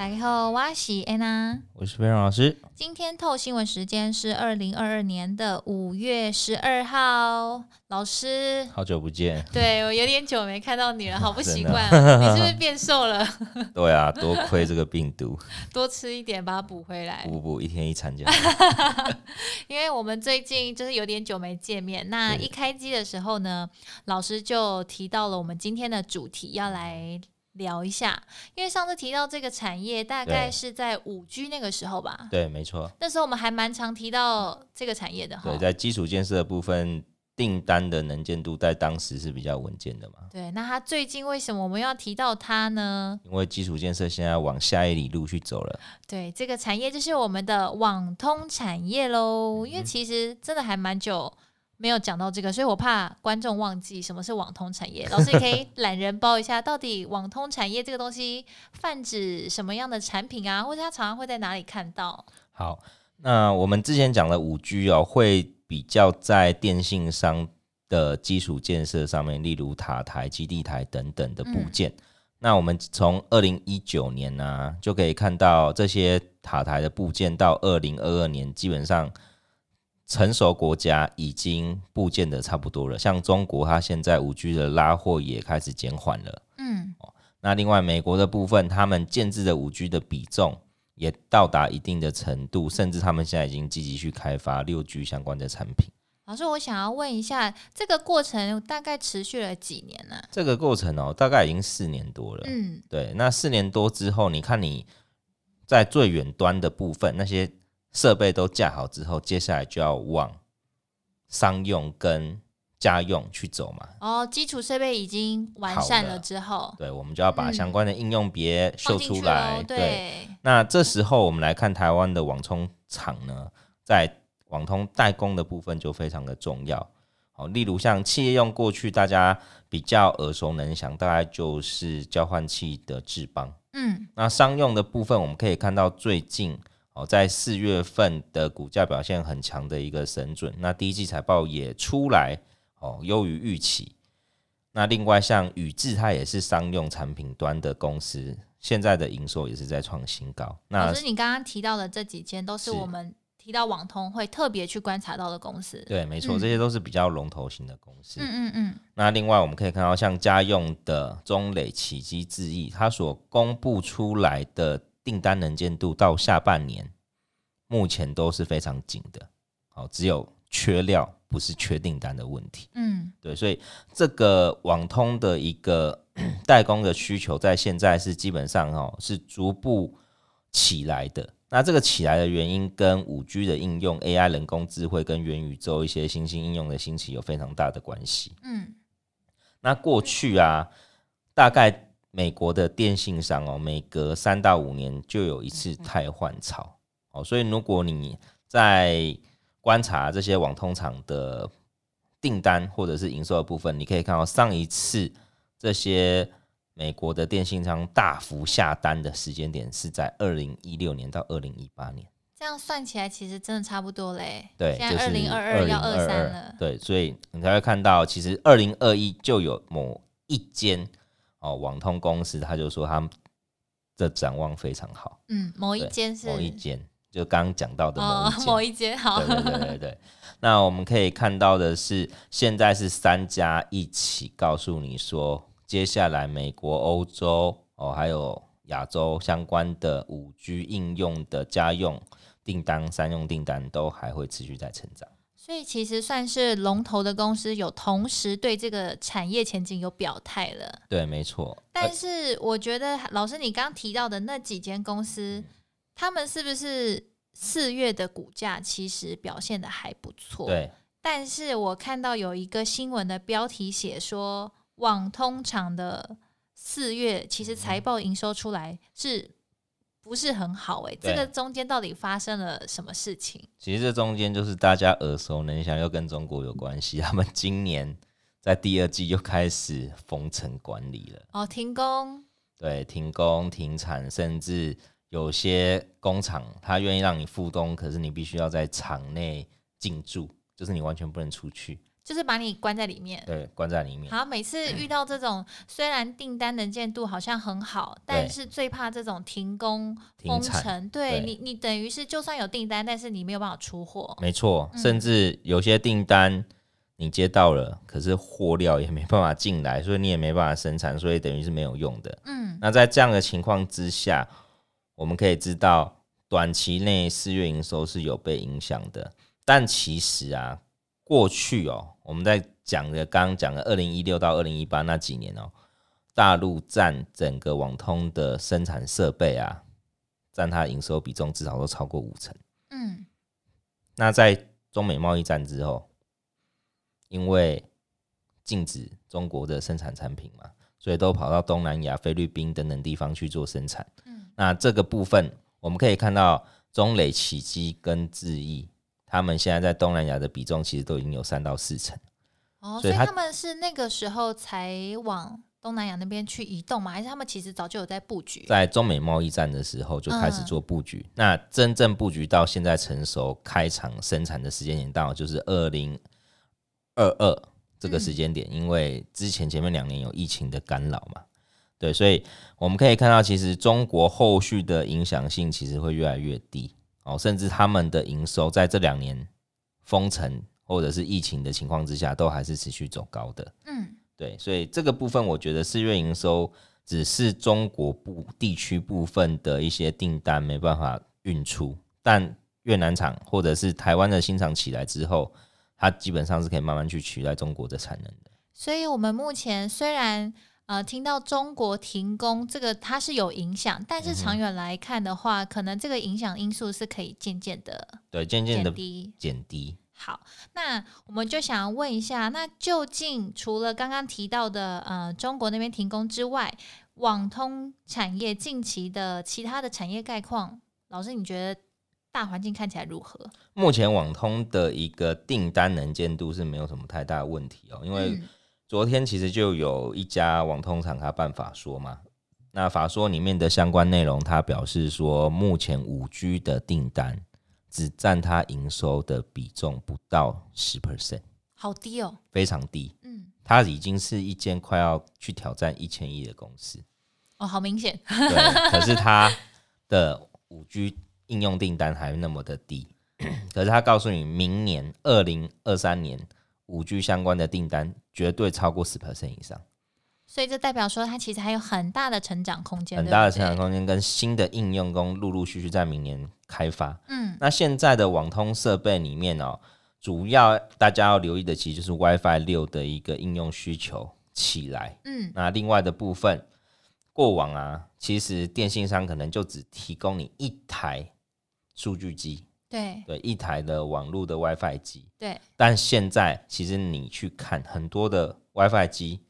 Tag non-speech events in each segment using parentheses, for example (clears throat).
大家好，我是安娜，我是飞扬老师。今天透新闻时间是二零二二年的五月十二号。老师，好久不见。对，我有点久没看到你了，(laughs) 好不习惯。啊、你是不是变瘦了？(laughs) 对啊，多亏这个病毒，(laughs) 多吃一点把它补回来。补补，一天一餐就。因为我们最近就是有点久没见面，那一开机的时候呢，老师就提到了我们今天的主题要来。聊一下，因为上次提到这个产业，大概是在五 G 那个时候吧？对，没错。那时候我们还蛮常提到这个产业的。对，在基础建设的部分，订单的能见度在当时是比较稳健的嘛。对，那它最近为什么我们要提到它呢？因为基础建设现在往下一里路去走了。对，这个产业就是我们的网通产业喽。嗯、因为其实真的还蛮久。没有讲到这个，所以我怕观众忘记什么是网通产业。老师，你可以 (laughs) 懒人包一下，到底网通产业这个东西泛指什么样的产品啊？或者它常常会在哪里看到？好，那我们之前讲的五 G 哦，会比较在电信商的基础建设上面，例如塔台、基地台等等的部件。嗯、那我们从二零一九年呢、啊，就可以看到这些塔台的部件，到二零二二年基本上。成熟国家已经部件的差不多了，像中国，它现在五 G 的拉货也开始减缓了。嗯，那另外美国的部分，他们建制的五 G 的比重也到达一定的程度，甚至他们现在已经积极去开发六 G 相关的产品。老师，我想要问一下，这个过程大概持续了几年呢？这个过程哦，大概已经四年多了。嗯，对，那四年多之后，你看你在最远端的部分那些。设备都架好之后，接下来就要往商用跟家用去走嘛。哦，基础设备已经完善了之后，对，我们就要把相关的应用别秀出来。对，那这时候我们来看台湾的网通厂呢，在网通代工的部分就非常的重要。好，例如像企业用，过去大家比较耳熟能详，大概就是交换器的智邦。嗯，那商用的部分，我们可以看到最近。在四月份的股价表现很强的一个神准，那第一季财报也出来哦，优于预期。那另外像宇智，它也是商用产品端的公司，现在的营收也是在创新高。那老师，你刚刚提到的这几间都是我们提到网通会特别去观察到的公司。对，没错，嗯、这些都是比较龙头型的公司。嗯嗯嗯。那另外我们可以看到，像家用的中磊、启基、智毅，它所公布出来的。订单能见度到下半年，目前都是非常紧的，好，只有缺料，不是缺订单的问题。嗯，对，所以这个网通的一个 (clears throat) 代工的需求，在现在是基本上哦是逐步起来的。那这个起来的原因，跟五 G 的应用、AI 人工智慧跟元宇宙一些新兴应用的兴起有非常大的关系。嗯，那过去啊，大概。美国的电信商哦，每隔三到五年就有一次汰换潮哦，所以如果你在观察这些网通厂的订单或者是营收的部分，你可以看到上一次这些美国的电信商大幅下单的时间点是在二零一六年到二零一八年。这样算起来，其实真的差不多嘞。对，现在二零二二要二三了。对，所以你才会看到，其实二零二一就有某一间。哦，网通公司他就说他们的展望非常好。嗯，某一间是某一间，就刚刚讲到的某一间。哦，某一间好。对对对对对。那我们可以看到的是，现在是三家一起告诉你说，接下来美国、欧洲哦，还有亚洲相关的五 G 应用的家用订单、商用订单都还会持续在成长。所以其实算是龙头的公司，有同时对这个产业前景有表态了。对，没错。但是我觉得老师你刚提到的那几间公司，他们是不是四月的股价其实表现的还不错？对。但是我看到有一个新闻的标题写说，网通厂的四月其实财报营收出来是。不是很好哎、欸，这个中间到底发生了什么事情？其实这中间就是大家耳熟能详，又跟中国有关系。(laughs) 他们今年在第二季又开始封城管理了，哦，停工，对，停工、停产，甚至有些工厂他愿意让你复工，可是你必须要在厂内进驻，就是你完全不能出去。就是把你关在里面，对，关在里面。好，每次遇到这种 (clears throat) 虽然订单能见度好像很好，但是最怕这种停工封城。对，你，你等于是就算有订单，但是你没有办法出货。没错，甚至有些订单你接到了，可是货料也没办法进来，所以你也没办法生产，所以等于是没有用的。嗯，那在这样的情况之下，我们可以知道短期内四月营收是有被影响的，但其实啊。过去哦，我们在讲的刚刚讲的二零一六到二零一八那几年哦，大陆占整个网通的生产设备啊，占它营收比重至少都超过五成。嗯，那在中美贸易战之后，因为禁止中国的生产产品嘛，所以都跑到东南亚、菲律宾等等地方去做生产。嗯，那这个部分我们可以看到，中磊、启基跟智易。他们现在在东南亚的比重其实都已经有三到四成，哦，所以他们是那个时候才往东南亚那边去移动吗？还是他们其实早就有在布局？在中美贸易战的时候就开始做布局，嗯、那真正布局到现在成熟开厂生产的时间点，到就是二零二二这个时间点，嗯、因为之前前面两年有疫情的干扰嘛，对，所以我们可以看到，其实中国后续的影响性其实会越来越低。哦，甚至他们的营收在这两年封城或者是疫情的情况之下，都还是持续走高的。嗯，对，所以这个部分我觉得四月营收只是中国部地区部分的一些订单没办法运出，但越南厂或者是台湾的新厂起来之后，它基本上是可以慢慢去取代中国的产能的。所以，我们目前虽然。呃，听到中国停工，这个它是有影响，但是长远来看的话，嗯、可能这个影响因素是可以渐渐的对渐渐的低减低。好，那我们就想问一下，那究竟除了刚刚提到的呃中国那边停工之外，网通产业近期的其他的产业概况，老师你觉得大环境看起来如何？目前网通的一个订单能见度是没有什么太大的问题哦，因为、嗯。昨天其实就有一家网通厂，他办法说嘛，那法说里面的相关内容，他表示说，目前五 G 的订单只占他营收的比重不到十 percent，好低哦，非常低。嗯，它已经是一间快要去挑战一千亿的公司哦，好明显。对，可是它的五 G 应用订单还那么的低，(coughs) 可是他告诉你，明年二零二三年。五 G 相关的订单绝对超过十 percent 以上，所以这代表说它其实还有很大的成长空间，很大的成长空间跟新的应用工陆陆续续在明年开发。嗯，那现在的网通设备里面哦，主要大家要留意的其实就是 WiFi 六的一个应用需求起来。嗯，那另外的部分，过往啊，其实电信商可能就只提供你一台数据机。对对，一台的网络的 WiFi 机。对，但现在其实你去看很多的 WiFi 机，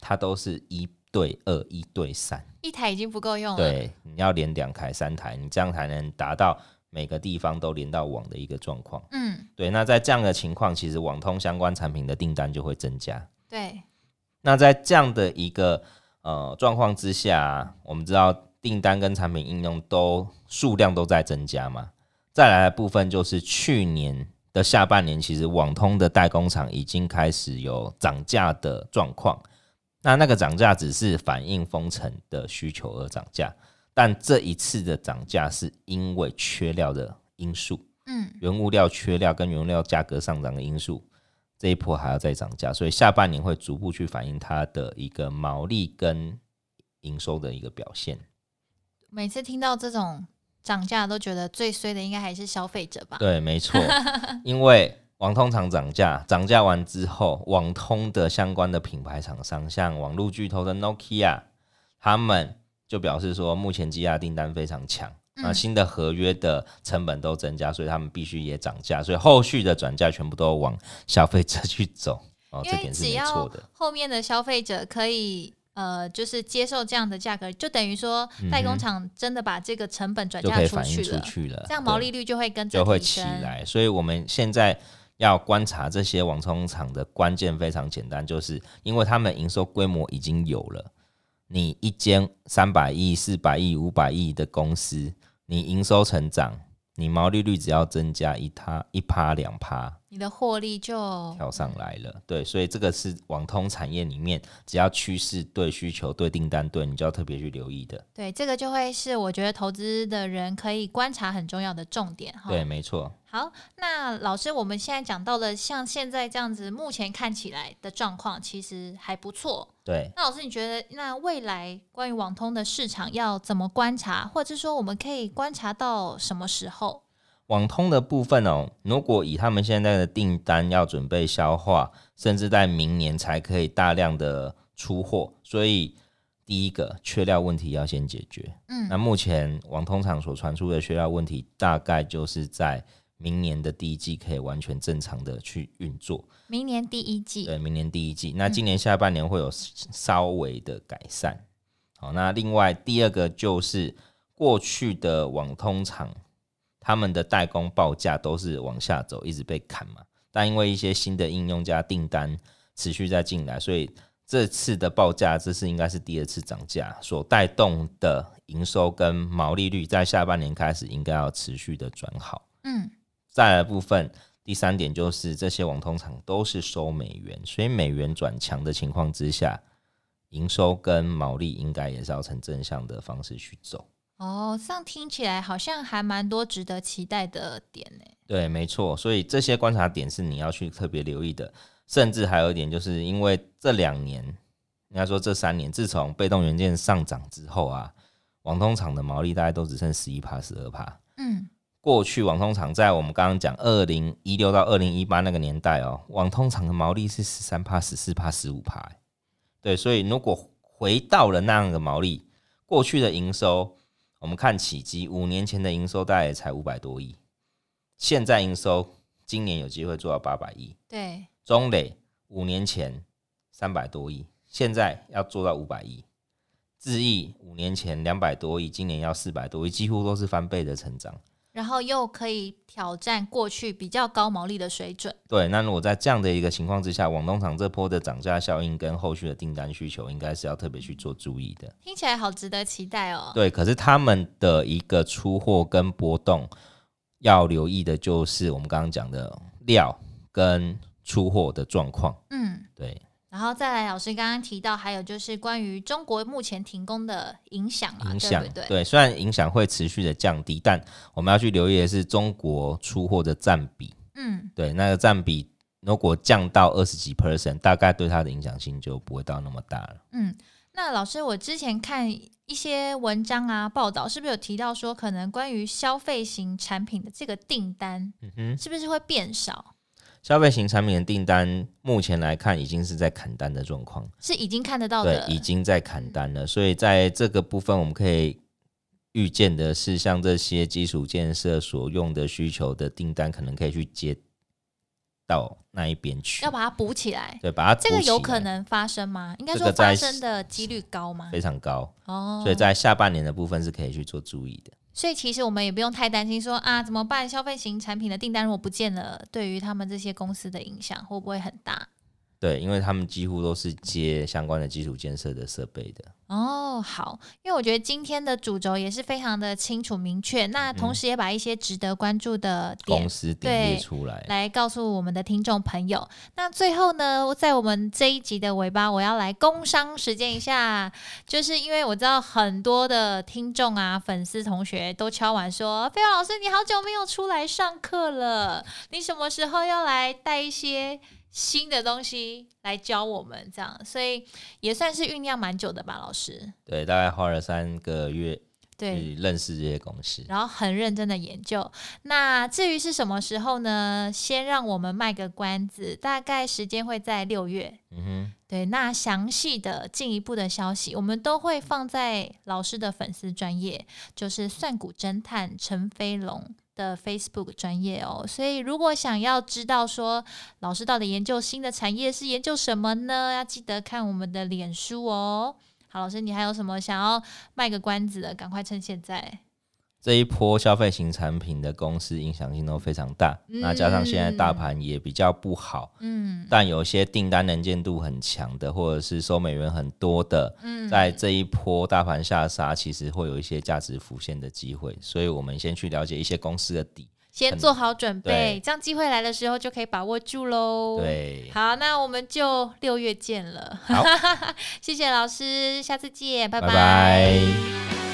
它都是一对二、一对三，一台已经不够用了。对，你要连两台、三台，你这样才能达到每个地方都连到网的一个状况。嗯，对。那在这样的情况，其实网通相关产品的订单就会增加。对。那在这样的一个呃状况之下，我们知道订单跟产品应用都数量都在增加嘛。再来的部分就是去年的下半年，其实网通的代工厂已经开始有涨价的状况。那那个涨价只是反映封城的需求而涨价，但这一次的涨价是因为缺料的因素，嗯，原物料缺料跟原物料价格上涨的因素，这一波还要再涨价，所以下半年会逐步去反映它的一个毛利跟营收的一个表现。每次听到这种。涨价都觉得最衰的应该还是消费者吧？对，没错，(laughs) 因为网通厂涨价，涨价完之后，网通的相关的品牌厂商，像网络巨头的 Nokia，他们就表示说，目前积压订单非常强，那、嗯、新的合约的成本都增加，所以他们必须也涨价，所以后续的转价全部都往消费者去走。哦，这点是没错的。后面的消费者可以。呃，就是接受这样的价格，就等于说代工厂真的把这个成本转嫁出去了，去了，这样毛利率就会跟着就会起来。所以我们现在要观察这些网通厂的关键非常简单，就是因为他们营收规模已经有了。你一间三百亿、四百亿、五百亿的公司，你营收成长，你毛利率只要增加一趴、一趴、两趴，你的获利就跳上来了。对，所以这个是网通产业里面，只要趋势对、需求对、订单对，你就要特别去留意的。对，这个就会是我觉得投资的人可以观察很重要的重点哈。对，没错。好，那老师，我们现在讲到了像现在这样子，目前看起来的状况其实还不错。对，那老师，你觉得那未来关于网通的市场要怎么观察，或者是说我们可以观察到什么时候？网通的部分哦，如果以他们现在的订单要准备消化，甚至在明年才可以大量的出货，所以第一个缺料问题要先解决。嗯，那目前网通厂所传出的缺料问题，大概就是在。明年的第一季可以完全正常的去运作。明年第一季，对，明年第一季。那今年下半年会有稍微的改善。嗯、好，那另外第二个就是过去的网通厂，他们的代工报价都是往下走，一直被砍嘛。但因为一些新的应用加订单持续在进来，所以这次的报价，这次应该是第二次涨价，所带动的营收跟毛利率，在下半年开始应该要持续的转好。嗯。再来部分，第三点就是这些网通厂都是收美元，所以美元转强的情况之下，营收跟毛利应该也是要呈正向的方式去走。哦，这样听起来好像还蛮多值得期待的点呢。对，没错，所以这些观察点是你要去特别留意的。甚至还有一点，就是因为这两年，应该说这三年，自从被动元件上涨之后啊，网通厂的毛利大概都只剩十一趴、十二趴。嗯。过去网通厂在我们刚刚讲二零一六到二零一八那个年代哦，网通厂的毛利是十三趴、十四趴、十五趴，对，所以如果回到了那样的毛利，过去的营收，我们看起基五年前的营收大概才五百多亿，现在营收今年有机会做到八百亿，对，中磊五年前三百多亿，现在要做到五百亿，智毅五年前两百多亿，今年要四百多亿，几乎都是翻倍的成长。然后又可以挑战过去比较高毛利的水准。对，那如果在这样的一个情况之下，广东厂这波的涨价效应跟后续的订单需求，应该是要特别去做注意的。听起来好值得期待哦。对，可是他们的一个出货跟波动，要留意的就是我们刚刚讲的料跟出货的状况。嗯，对。然后再来，老师刚刚提到，还有就是关于中国目前停工的影响嘛，影响，对不对？对，虽然影响会持续的降低，但我们要去留意的是中国出货的占比。嗯，对，那个占比如果降到二十几 percent，大概对它的影响性就不会到那么大了。嗯，那老师，我之前看一些文章啊报道，是不是有提到说，可能关于消费型产品的这个订单，嗯哼，是不是会变少？消费型产品的订单，目前来看已经是在砍单的状况，是已经看得到的，对，已经在砍单了。所以在这个部分，我们可以预见的是，像这些基础建设所用的需求的订单，可能可以去接到那一边去，要把它补起来。对，把它。这个有可能发生吗？应该说发生的几率高吗？非常高哦。所以在下半年的部分是可以去做注意的。所以其实我们也不用太担心说，啊怎么办？消费型产品的订单如果不见了，对于他们这些公司的影响会不会很大？对，因为他们几乎都是接相关的基础建设的设备的。哦，好，因为我觉得今天的主轴也是非常的清楚明确，那同时也把一些值得关注的公司点列出来，来告诉我们的听众朋友。那最后呢，在我们这一集的尾巴，我要来工商实践一下，就是因为我知道很多的听众啊、粉丝同学都敲完说：“飞扬老师，你好久没有出来上课了，你什么时候要来带一些？”新的东西来教我们，这样，所以也算是酝酿蛮久的吧，老师。对，大概花了三个月，对，认识这些公司，然后很认真的研究。那至于是什么时候呢？先让我们卖个关子，大概时间会在六月。嗯哼，对，那详细的进一步的消息，我们都会放在老师的粉丝专业，就是算股侦探陈飞龙。的 Facebook 专业哦，所以如果想要知道说老师到底研究新的产业是研究什么呢？要记得看我们的脸书哦。好，老师，你还有什么想要卖个关子的？赶快趁现在。这一波消费型产品的公司影响性都非常大，嗯、那加上现在大盘也比较不好，嗯，但有些订单能见度很强的，或者是收美元很多的，嗯，在这一波大盘下杀，其实会有一些价值浮现的机会，所以我们先去了解一些公司的底，先做好准备，这样机会来的时候就可以把握住喽。对，好，那我们就六月见了。好，(laughs) 谢谢老师，下次见，拜。拜拜。